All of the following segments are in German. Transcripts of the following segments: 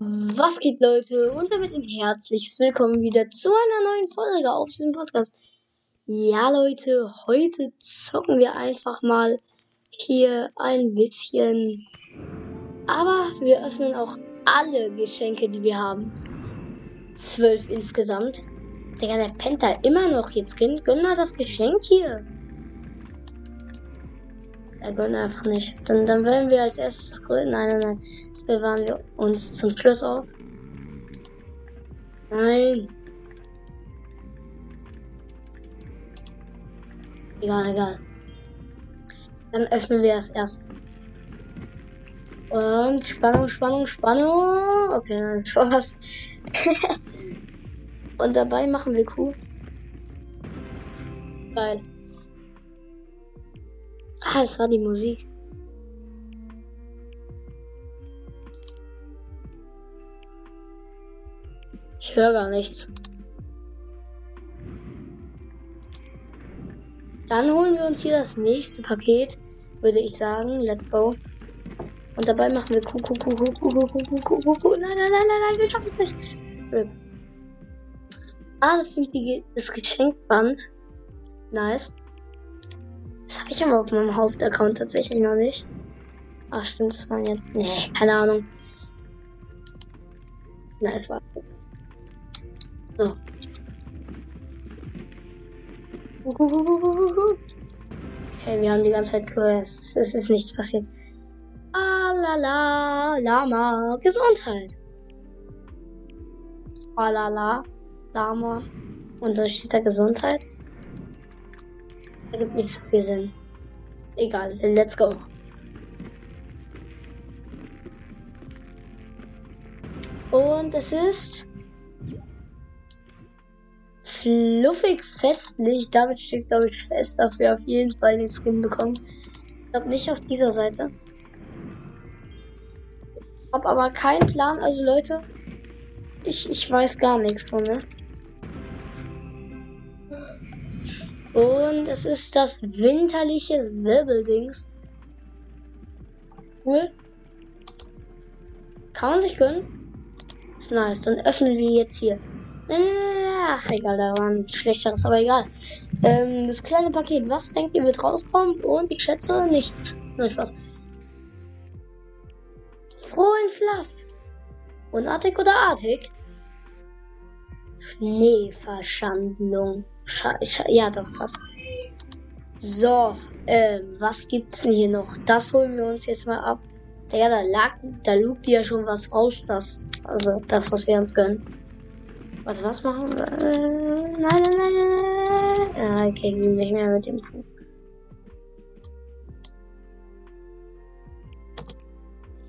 Was geht, Leute? Und damit ein herzliches Willkommen wieder zu einer neuen Folge auf diesem Podcast. Ja, Leute, heute zocken wir einfach mal hier ein bisschen. Aber wir öffnen auch alle Geschenke, die wir haben. Zwölf insgesamt. Digga, der pennt da immer noch jetzt. Gönn, gönn mal das Geschenk hier. Er gönnt einfach nicht. Dann, dann wollen wir als erstes gründen. Nein, nein, nein. Das bewahren wir uns zum Schluss auf. Nein. Egal, egal. Dann öffnen wir es erst. Und Spannung, Spannung, Spannung. Okay, nein, Spaß. Und dabei machen wir Kuh. Geil. Ah, das war die Musik. Ich höre gar nichts. Dann holen wir uns hier das nächste Paket, würde ich sagen. Let's go. Und dabei machen wir Kuh, Kuh, Kuh, Kuh, Kuh, Kuh, Kuh, Kuh, Kuh, Kuh. Nein, nein, nein, nein, nein, wir schaffen es nicht. Ah, das sind die, das Geschenkband. Nice. Das habe ich aber auf meinem Hauptaccount tatsächlich noch nicht. Ach, stimmt, das waren jetzt. Nee, keine Ahnung. Nein, es war. So. Okay, wir haben die ganze Zeit Quests. Es ist nichts passiert. Alala, Lama, Gesundheit. Alala, Lama. Und da steht da Gesundheit. Ergibt nicht so viel Sinn. Egal, let's go. Und es ist fluffig festlich. Damit steht, glaube ich, fest, dass wir auf jeden Fall den Skin bekommen. Ich glaube nicht auf dieser Seite. Habe aber keinen Plan. Also Leute, ich, ich weiß gar nichts von ne? Und es ist das winterliche Wirbeldings. Cool. Kann man sich gönnen? Ist nice. Dann öffnen wir jetzt hier. Ach, egal, da war ein schlechteres, aber egal. Ähm, das kleine Paket. Was denkt ihr wird rauskommen? Und ich schätze nichts. Nein, Spaß. Frohen Fluff. Unartig oder artig? Schneeverschandlung. Scheiße. Ja, doch, passt. So, ähm, was gibt's denn hier noch? Das holen wir uns jetzt mal ab. Ja, da lag, da lugt ja schon was raus, das, also das, was wir uns gönnen. Was, was machen wir? Äh, nein, nein, nein, nein. Ah, okay, nicht mehr mit dem Kuh.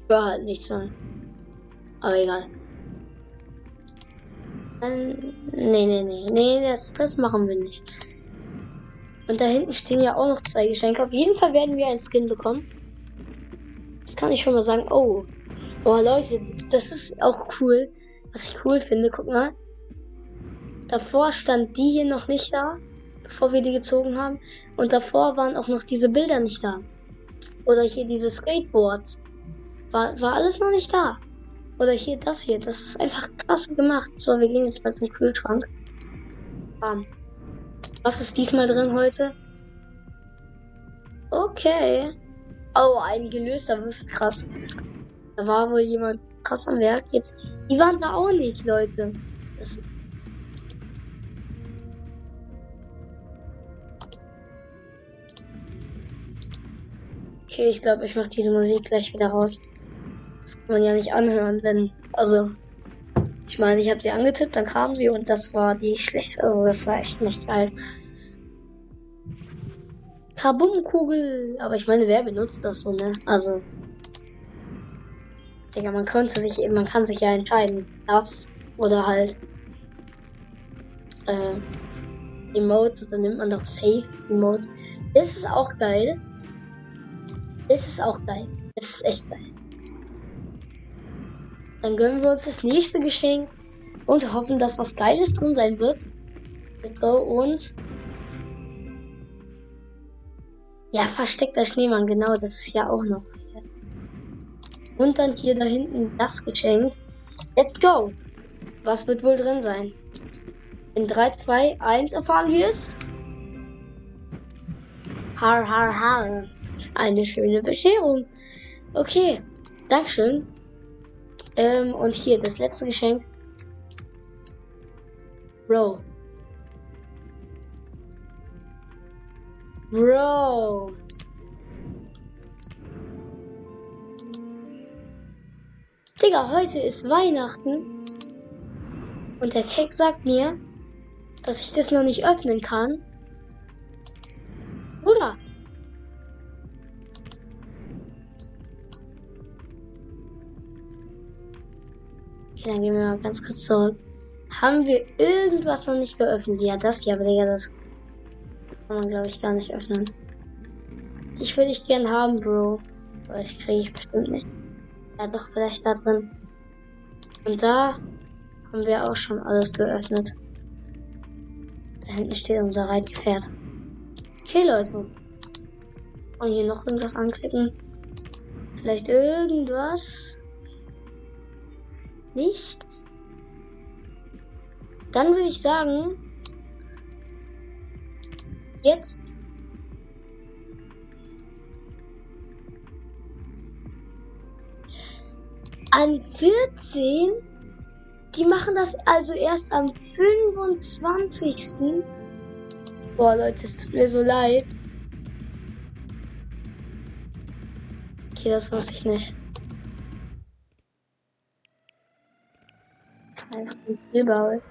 Ich höre halt nichts an. Aber egal. Dann, nee, nee, nee, nee, das, das machen wir nicht. Und da hinten stehen ja auch noch zwei Geschenke. Auf jeden Fall werden wir ein Skin bekommen. Das kann ich schon mal sagen. Oh. Oh, Leute, das ist auch cool. Was ich cool finde, guck mal. Davor stand die hier noch nicht da, bevor wir die gezogen haben. Und davor waren auch noch diese Bilder nicht da. Oder hier diese Skateboards. War, war alles noch nicht da. Oder hier das hier. Das ist einfach krass gemacht. So, wir gehen jetzt mal zum Kühlschrank. Bam. Was ist diesmal drin heute? Okay. Oh, ein gelöster Würfel. Krass. Da war wohl jemand krass am Werk. Jetzt, die waren da auch nicht, Leute. Das okay, ich glaube, ich mache diese Musik gleich wieder raus. Das kann man ja nicht anhören, wenn. Also. Ich meine, ich habe sie angetippt, dann kam sie und das war die schlechteste. Also, das war echt nicht geil. Kabumkugel. Aber ich meine, wer benutzt das so, ne? Also. Digga, man könnte sich, man kann sich ja entscheiden. Das oder halt. Äh, Emote, dann nimmt man doch Safe Emotes. Das ist auch geil. Das ist auch geil. Das ist echt geil. Dann gönnen wir uns das nächste Geschenk und hoffen, dass was Geiles drin sein wird. So, und. Ja, versteckter Schneemann, genau, das ist ja auch noch. Und dann hier da hinten das Geschenk. Let's go. Was wird wohl drin sein? In 3, 2, 1 erfahren wir es. Har, har, har. Eine schöne Bescherung. Okay, Dankeschön. Ähm, und hier das letzte Geschenk. Bro. Bro. Digga, heute ist Weihnachten. Und der Keck sagt mir, dass ich das noch nicht öffnen kann. Bruder. Dann gehen wir mal ganz kurz zurück. Haben wir irgendwas noch nicht geöffnet? Ja, das hier, aber Digga, das kann man, glaube ich, gar nicht öffnen. Ich würde ich gern haben, Bro. Aber das kriege ich bestimmt nicht. Ja, doch, vielleicht da drin. Und da haben wir auch schon alles geöffnet. Da hinten steht unser Reitgefährt. Okay, Leute. Und hier noch irgendwas anklicken. Vielleicht irgendwas. Nicht. Dann würde ich sagen, jetzt an 14. Die machen das also erst am 25. Boah, Leute, es tut mir so leid. Okay, das wusste ich nicht. Einfach ein Silberholz.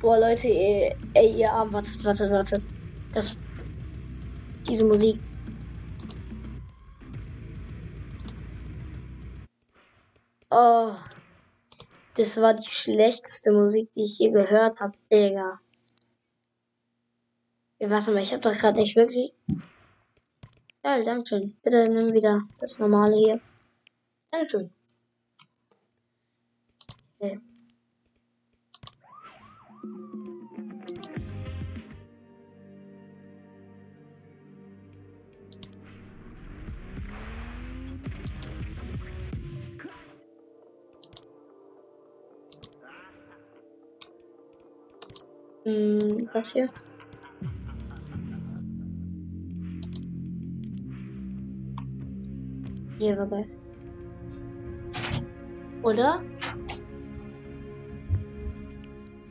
Boah, Leute, ey, ey, ihr Arm, wartet, wartet, wartet. Das. Diese Musik. Oh. Das war die schlechteste Musik, die ich je gehört habe, Digga. Ja, warte mal, ich hab doch gerade nicht wirklich. Ja, Dankeschön. Bitte nimm wieder das normale hier. Dankeschön. Okay. Hm, das hier. Hier war geil. Oder?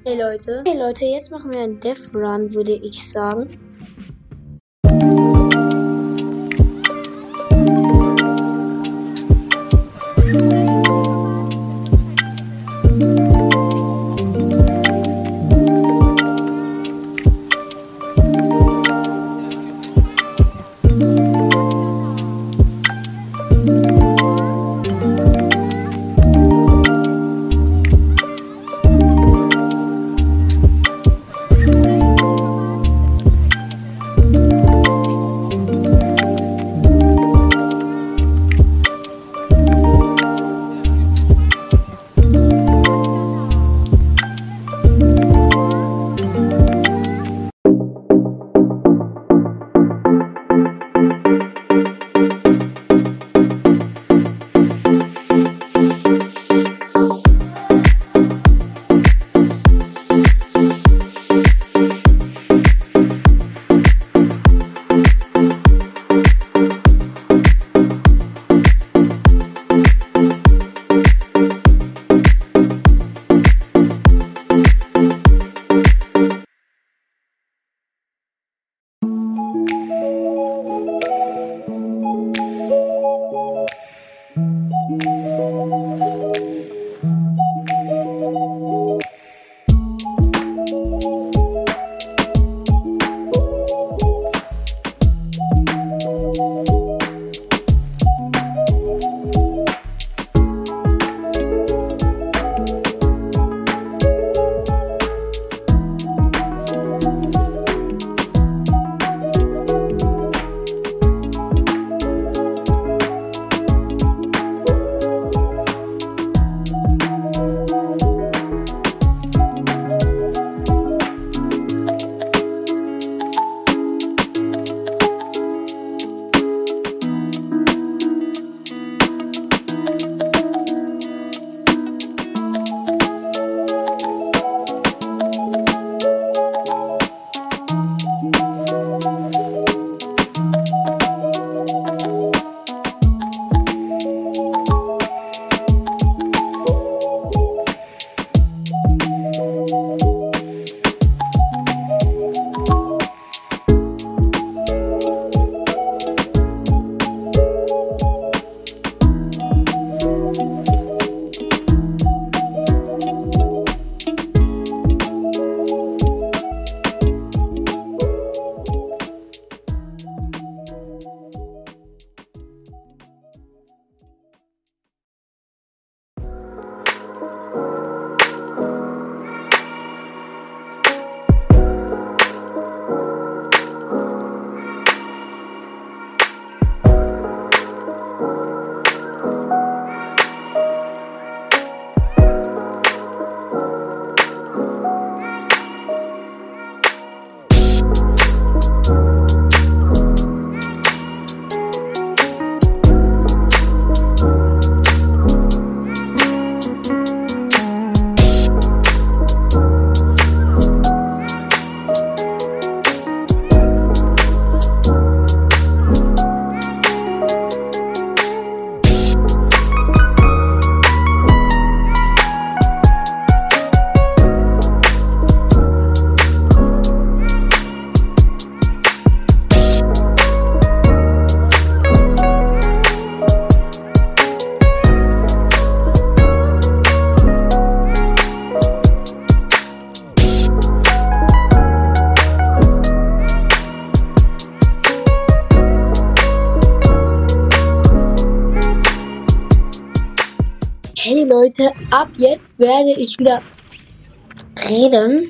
Hey Leute. Hey Leute, jetzt machen wir einen Death Run, würde ich sagen. Ab jetzt werde ich wieder reden.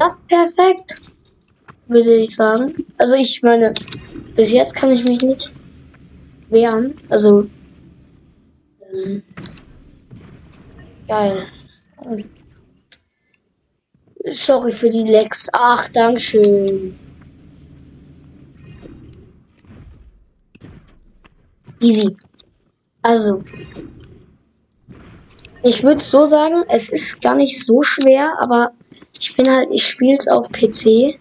Ja, perfekt. Würde ich sagen. Also ich meine, bis jetzt kann ich mich nicht wehren. Also ähm, geil. Sorry für die Lex. Ach, Dankeschön. Easy. Also, ich würde so sagen, es ist gar nicht so schwer, aber ich bin halt, ich spiele es auf PC.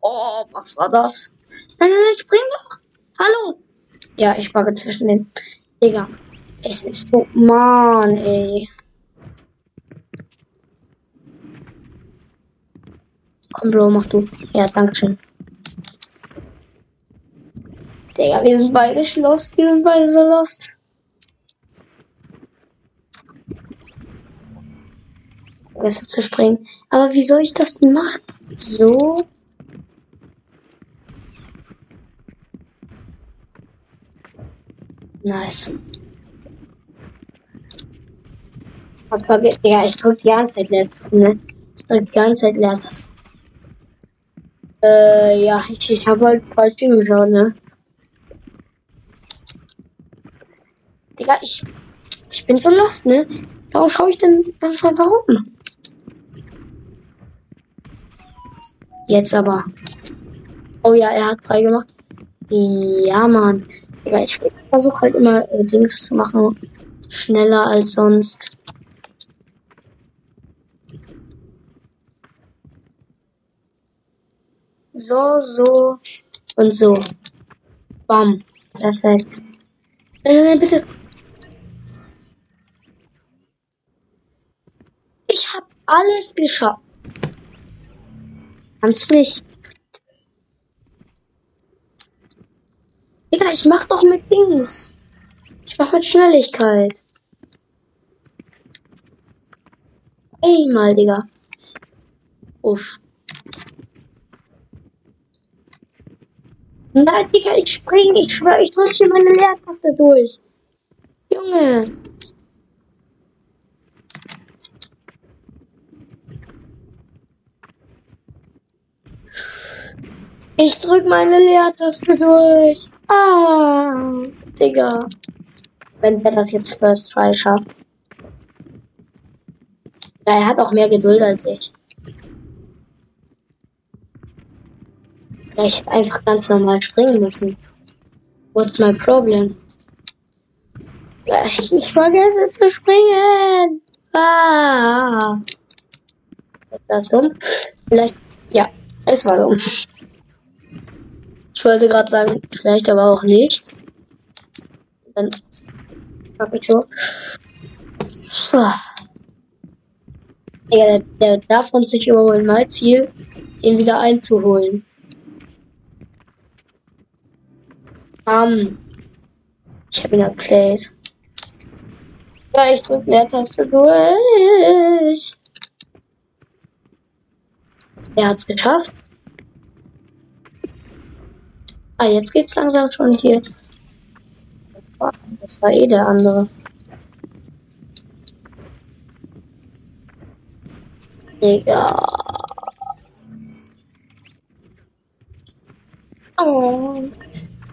Oh, was war das? Nein, nein, nein, spring doch. Hallo. Ja, ich bugge zwischen den. Digga, es ist so, Mann, ey. Komm, Bro, mach du. Ja, danke schön. Digga, wir sind beide lost. Wir sind beide so lost. Vergessen zu springen. Aber wie soll ich das denn machen? So. Nice. Ja, ich drück die ganze Zeit letztes, ne? Ich drück die ganze Zeit letztes. Äh, ja, ich, ich habe halt falsch hingeschaut, ne? Digga, ich, ich bin so lost, ne? Warum schaue ich denn einfach warum? Jetzt aber. Oh ja, er hat frei gemacht. Ja, Mann. Ich versuche halt immer äh, Dings zu machen. Schneller als sonst. So, so und so. Bam. Perfekt. Nein, nein, nein, bitte. Ich hab alles geschafft. Kannst du nicht. Digga, ich mach doch mit Dings. Ich mach mit Schnelligkeit. Einmal, Digga. Uff. Nein, Digga, ich spring. Ich schwör, ich drück hier meine Leertaste durch. Junge. Ich drück meine Leertaste durch. Ah, Digga. Wenn der das jetzt First Try schafft. Ja, er hat auch mehr Geduld als ich. Ja, ich hätte einfach ganz normal springen müssen. What's my problem? Ich vergesse zu springen. Ah. War dumm? Vielleicht, ja, es war dumm. Ich wollte gerade sagen, vielleicht aber auch nicht. Dann hab ich so. Der, der darf uns sich überholen. Mein Ziel, den wieder einzuholen. Um, ich habe ihn erklärt. Ja, ich drücke Leertaste durch. Er hat's geschafft. Ah, jetzt geht's langsam schon hier. Das war eh der andere. Digga. Oh.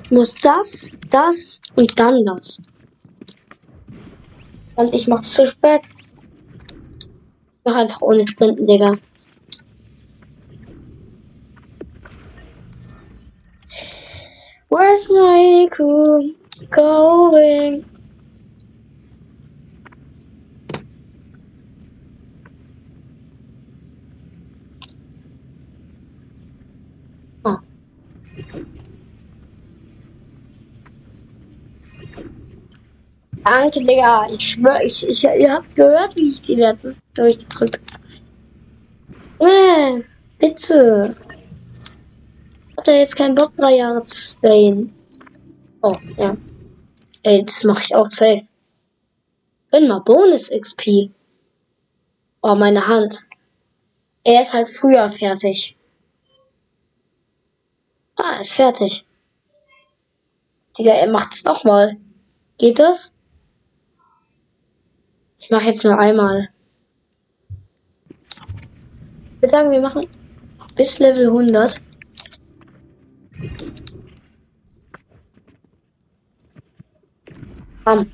Ich muss das, das und dann das. Und ich mach's zu spät. Ich mach einfach ohne Sprinten, Digga. Where's my cool going? Oh. Danke, Digga. Ich schwör, ich, ich, ihr habt gehört, wie ich die letztes durchgedrückt habe. Äh, bitte hab da jetzt keinen Bock, drei Jahre zu stayen. Oh, ja. Ey, das mache ich auch safe. Gönn mal Bonus XP. Oh, meine Hand. Er ist halt früher fertig. Ah, ist fertig. Digga, er macht's nochmal. Geht das? Ich mache jetzt nur einmal. Ich würde sagen, wir machen bis Level 100. Bam.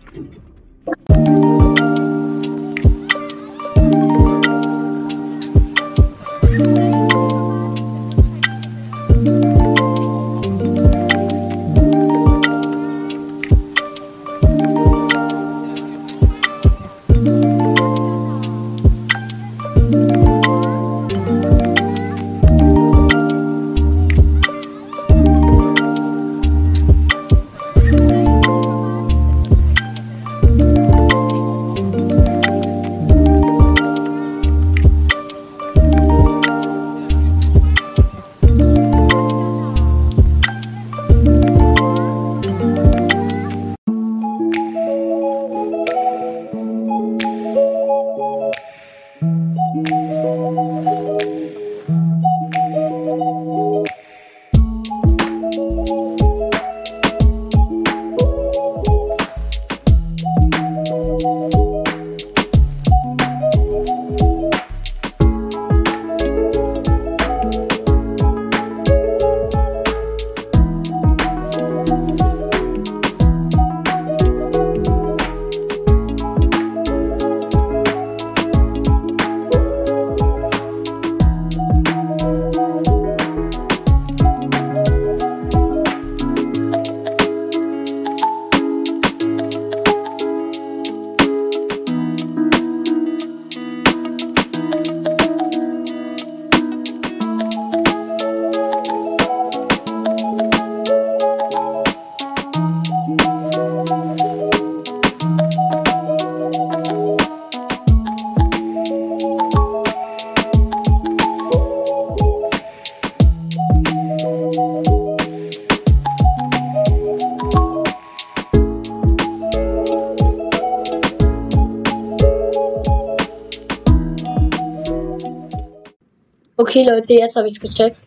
Okay, Leute, jetzt habe ich es gecheckt.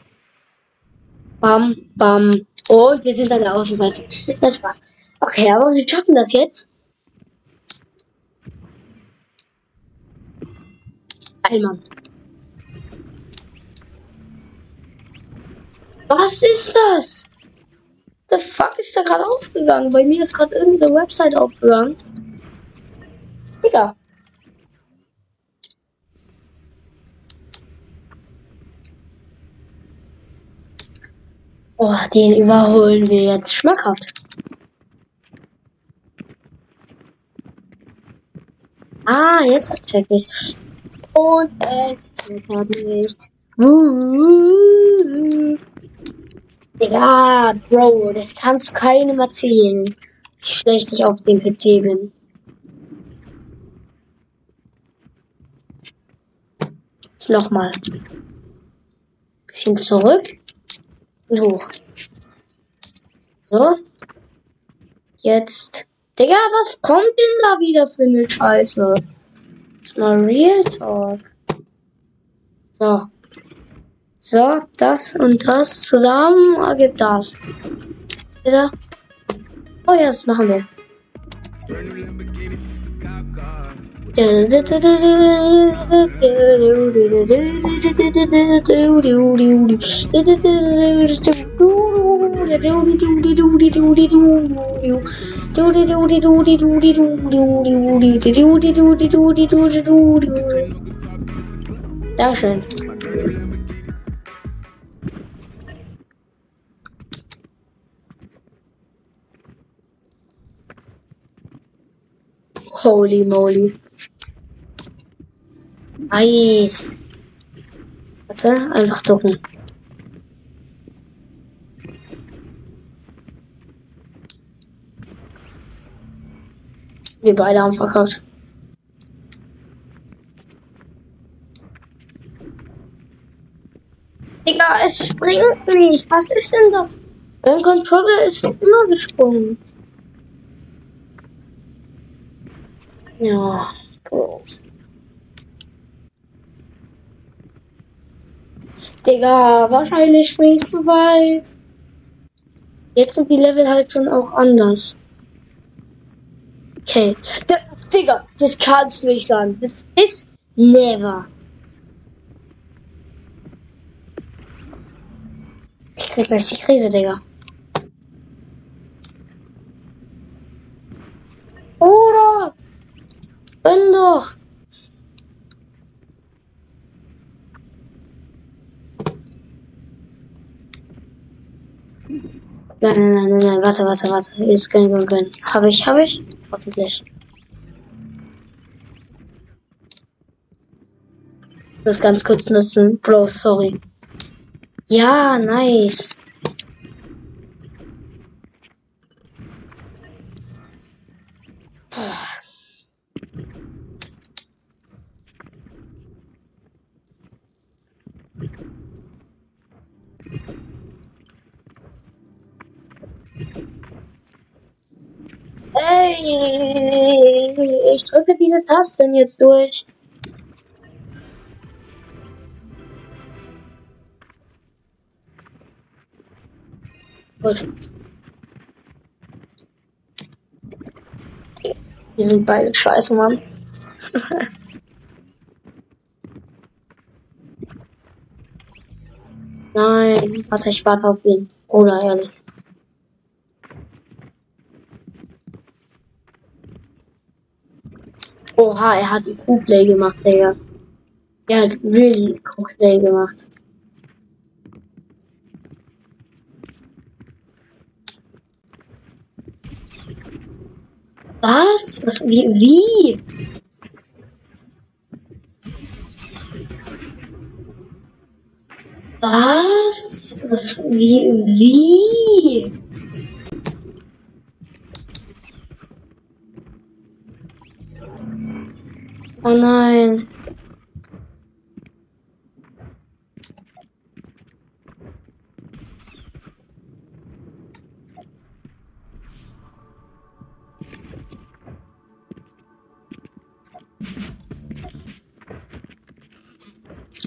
Bam, bam. Und wir sind an der Außenseite. Spaß. Okay, aber wir schaffen das jetzt. Allmann. Was ist das? The fuck ist da gerade aufgegangen? Bei mir ist gerade irgendeine Website aufgegangen. Digga. Oh, den überholen wir jetzt schmackhaft. Ah, jetzt check ich. Und es klettert nicht. Uh, Digga, Bro, das kannst du keinem erzählen. Wie schlecht ich auf dem PC bin. Jetzt nochmal. Bisschen zurück und hoch. So. Jetzt. Digga, was kommt denn da wieder für eine Scheiße? Jetzt mal Real Talk. So. So, das und das zusammen ergibt das. Seht? Oh ja, das machen wir. 单身 Holy moly. Nice. Warte, einfach ducken. Wir beide haben verkauft. Digga, es springt nicht. Was ist denn das? Dein Controller ist immer gesprungen. Ja, Bro. Digga, wahrscheinlich springe ich zu weit. Jetzt sind die Level halt schon auch anders. Okay. D Digga, das kannst du nicht sagen. Das ist never. Ich krieg gleich die Krise, Digga. Oder? Bin doch. Nein, nein, nein, nein, warte, warte, warte. Jetzt gönn, gönn, gönn. Habe ich, habe ich? Hoffentlich. Das ganz kurz nutzen. Bro, sorry. Ja, nice. Ey, ich diese Tasten jetzt durch. Gut. Die sind beide scheiße, Mann. Nein, warte, ich warte auf ihn. Oder ehrlich. Oha, er hat IQ-Play gemacht, Digga. Er hat really IQ-Play gemacht. Was? Was? Wie? Wie? Was? Was? Wie? Wie? Oh nein.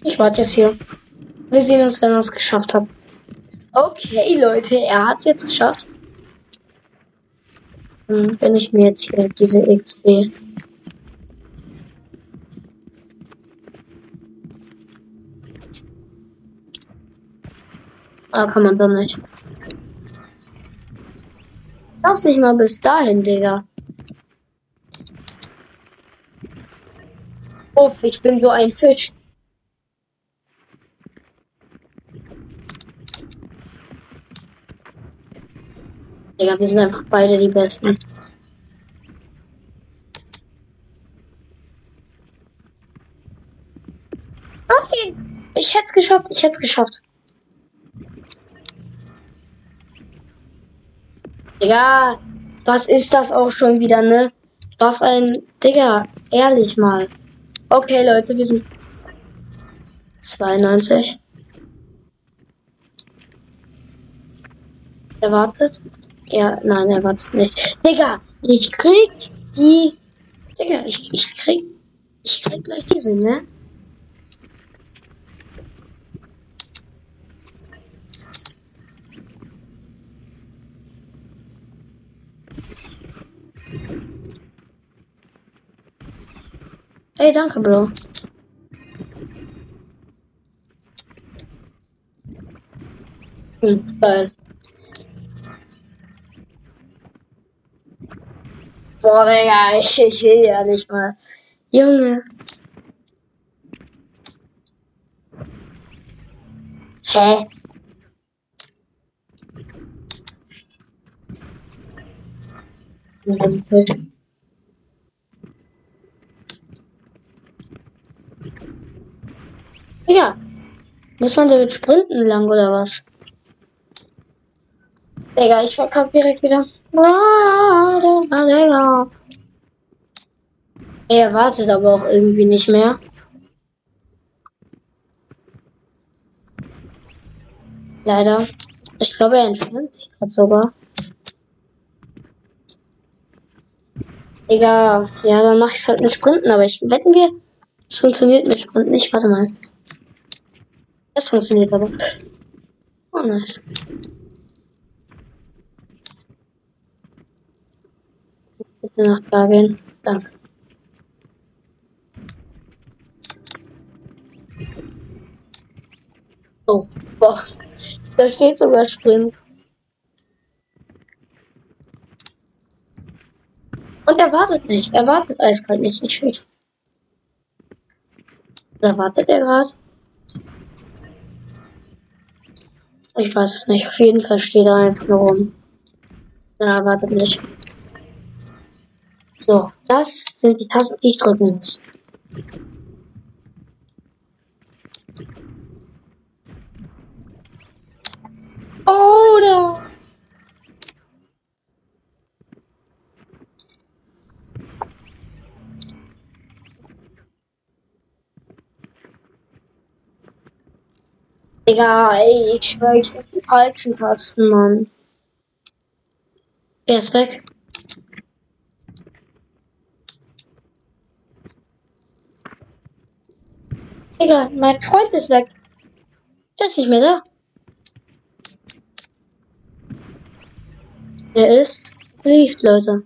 Ich warte jetzt hier. Wir sehen uns, wenn er es geschafft hat. Okay, Leute, er hat es jetzt geschafft. Dann bin ich mir jetzt hier diese XP. Ah, kann man doch nicht. Lass nicht mal bis dahin, Digga. Uff, ich bin so ein Fisch. Digga, wir sind einfach beide die Besten. Okay. Ich hätte es geschafft, ich hätte es geschafft. Digga, was ist das auch schon wieder, ne? Was ein. Digga, ehrlich mal. Okay, Leute, wir sind 92. Er wartet. Ja, nein, er wartet nicht. Digga, ich krieg die. Digga, ich, ich krieg. Ich krieg gleich diese, ne? Ey, danke, Bro. Hm, geil. Boah, Digga, ich, ich sehe nicht mal. Junge. Ja. Muss man damit sprinten lang oder was? Digga, ich verkaufe direkt wieder. Ah, Digga. Er wartet aber auch irgendwie nicht mehr. Leider. Ich glaube, er entfernt sich gerade sogar. Digga, ja, dann mache ich es halt mit Sprinten, aber ich wetten wir, es funktioniert mit Sprinten nicht. Warte mal. Das funktioniert aber. Oh, nice. Bitte nach da gehen. Danke. Oh, boah. Da steht sogar Sprint. Und er wartet nicht. Er wartet eiskalt nicht. Nicht schön. Da wartet er gerade. Ich weiß es nicht. Auf jeden Fall steht er einfach nur rum. Na, wartet nicht. So, das sind die Tasten, die ich drücken muss. Oder. Digga, ey, ich schwör, ich hab die falschen Tasten, Mann. Er ist weg. Digga, mein Freund ist weg. Der ist nicht mehr da. Er ist geliebt, Leute.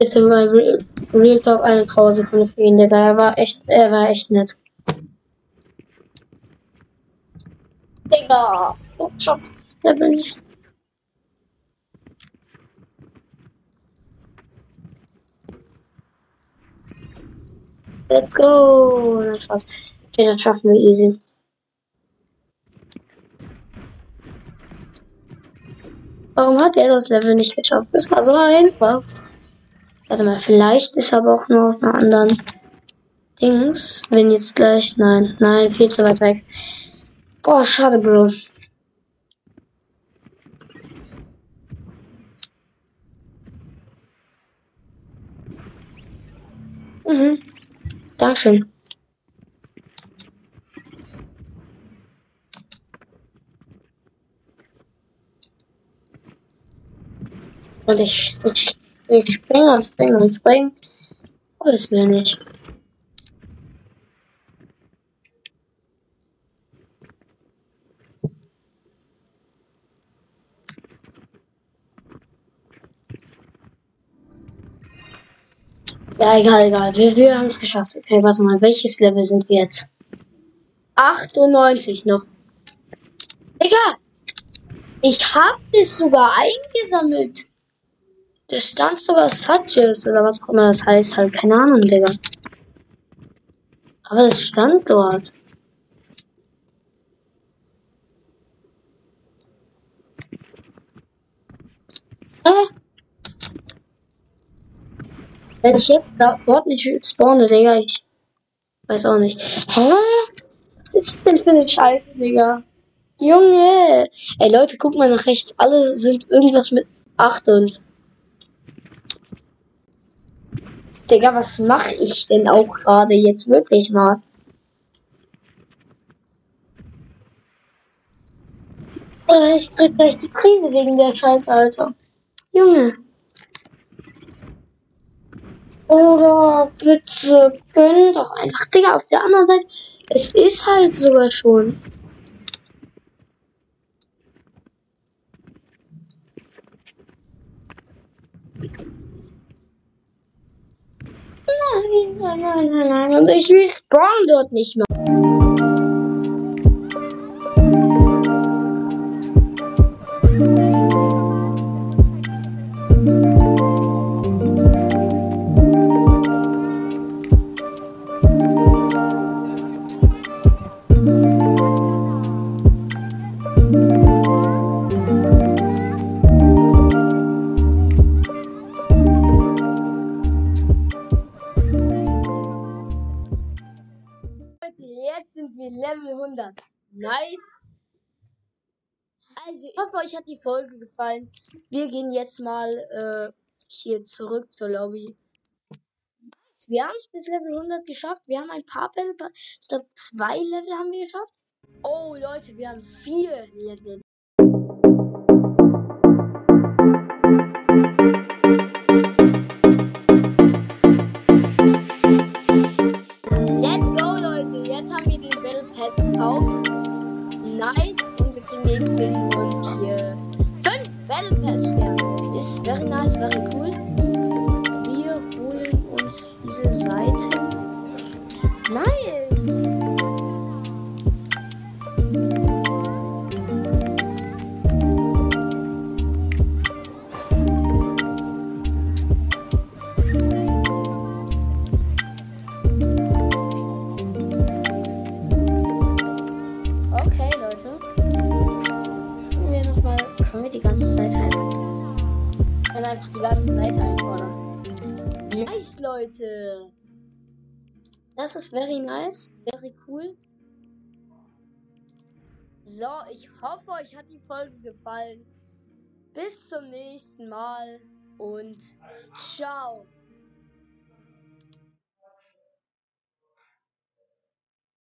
Bitte mal Real Talk eine Trauersekunde für ihn, Digga. Er war echt, er war echt nett. Digga, oh, schon. Da bin ich. Let's go. Na, Spaß. Okay, das schaffen wir easy. Warum hat er das Level nicht geschafft? Das war so einfach. Warte mal, vielleicht ist er aber auch nur auf einer anderen Dings. Wenn jetzt gleich. Nein, nein, viel zu weit weg. Boah, schade, Bro. Mhm. Dankeschön. Und ich, ich, ich springe und springe und springe. Aber das will nicht. Ja, egal, egal. Wir, wir haben es geschafft. Okay, warte mal. Welches Level sind wir jetzt? 98 noch. Digga! Ich hab das sogar eingesammelt. Da stand sogar Suches oder was auch immer das heißt. Halt, keine Ahnung, Digga. Aber es stand dort. Hä? Wenn ich jetzt da, nicht spawne, Digga, ich weiß auch nicht. Hä? Was ist denn für eine Scheiße, Digga? Junge! Ey, Leute, guck mal nach rechts. Alle sind irgendwas mit 8 und. Digga, was mache ich denn auch gerade jetzt wirklich mal? Oh, ich krieg gleich die Krise wegen der Scheiße, Alter. Junge. Oder bitte gönn doch einfach. Digga, auf der anderen Seite, es ist halt sogar schon. Nein, nein, nein, nein, nein. Und ich will spawn dort nicht mehr. Euch hat die Folge gefallen. Wir gehen jetzt mal äh, hier zurück zur Lobby. Wir haben es bis Level 100 geschafft. Wir haben ein paar Battle Ich glaube, zwei Level haben wir geschafft. Oh, Leute, wir haben vier Level. Let's go, Leute. Jetzt haben wir den Battle Pass gekauft. Nice. Und wir kriegen den Battle Pass Sterne. Ist very nice, very cool. Wir holen uns diese Seiten. Leute. Das ist very nice. Very cool. So, ich hoffe, euch hat die Folge gefallen. Bis zum nächsten Mal und ciao.